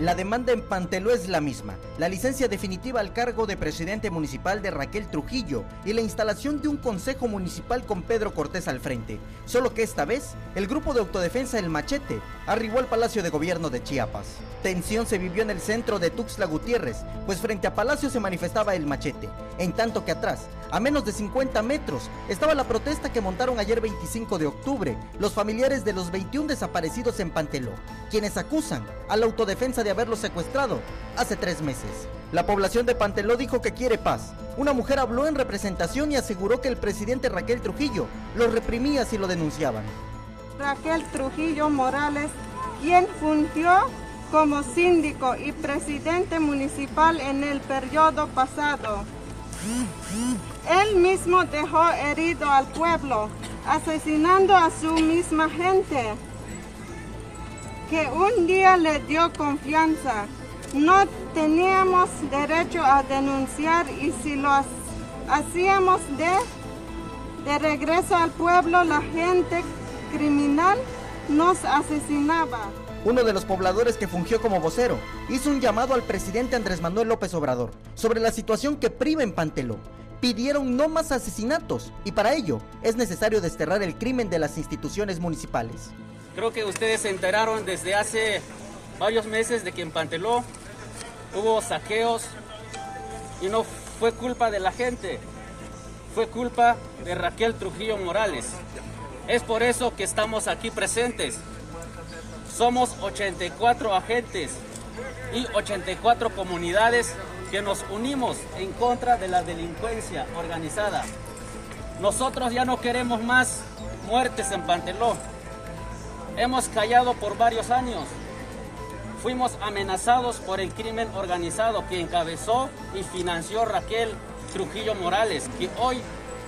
La demanda en Panteló es la misma, la licencia definitiva al cargo de presidente municipal de Raquel Trujillo y la instalación de un consejo municipal con Pedro Cortés al frente, solo que esta vez el grupo de autodefensa El Machete arribó al Palacio de Gobierno de Chiapas. Tensión se vivió en el centro de Tuxtla Gutiérrez, pues frente a Palacio se manifestaba El Machete, en tanto que atrás, a menos de 50 metros, estaba la protesta que montaron ayer 25 de octubre los familiares de los 21 desaparecidos en Panteló, quienes acusan a la autodefensa de haberlo secuestrado hace tres meses. La población de Panteló dijo que quiere paz. Una mujer habló en representación y aseguró que el presidente Raquel Trujillo lo reprimía si lo denunciaban. Raquel Trujillo Morales, quien fungió como síndico y presidente municipal en el periodo pasado. Él mismo dejó herido al pueblo, asesinando a su misma gente que un día le dio confianza. No teníamos derecho a denunciar y si lo hacíamos de, de regreso al pueblo, la gente criminal nos asesinaba. Uno de los pobladores que fungió como vocero hizo un llamado al presidente Andrés Manuel López Obrador sobre la situación que priva en Panteló. Pidieron no más asesinatos y para ello es necesario desterrar el crimen de las instituciones municipales. Creo que ustedes se enteraron desde hace varios meses de que en Panteló hubo saqueos y no fue culpa de la gente, fue culpa de Raquel Trujillo Morales. Es por eso que estamos aquí presentes. Somos 84 agentes y 84 comunidades que nos unimos en contra de la delincuencia organizada. Nosotros ya no queremos más muertes en Panteló. Hemos callado por varios años. Fuimos amenazados por el crimen organizado que encabezó y financió Raquel Trujillo Morales, que hoy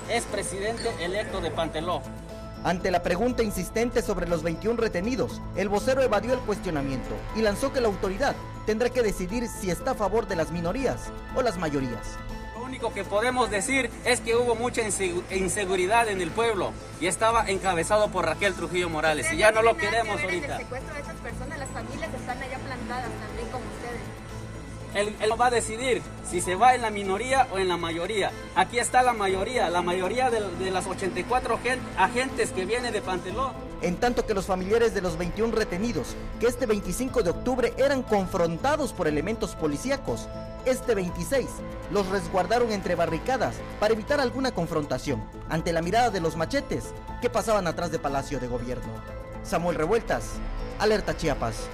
es presidente electo de Panteló. Ante la pregunta insistente sobre los 21 retenidos, el vocero evadió el cuestionamiento y lanzó que la autoridad tendrá que decidir si está a favor de las minorías o las mayorías único que podemos decir es que hubo mucha inseguridad en el pueblo y estaba encabezado por Raquel Trujillo Morales y ya no lo queremos ahorita. El secuestro de esas personas, las familias están allá plantadas también como ustedes. Él, va a decidir si se va en la minoría o en la mayoría. Aquí está la mayoría, la mayoría de, de las 84 agentes que viene de Panteló. En tanto que los familiares de los 21 retenidos, que este 25 de octubre eran confrontados por elementos policíacos, este 26 los resguardaron entre barricadas para evitar alguna confrontación ante la mirada de los machetes que pasaban atrás de Palacio de Gobierno. Samuel Revueltas, Alerta Chiapas.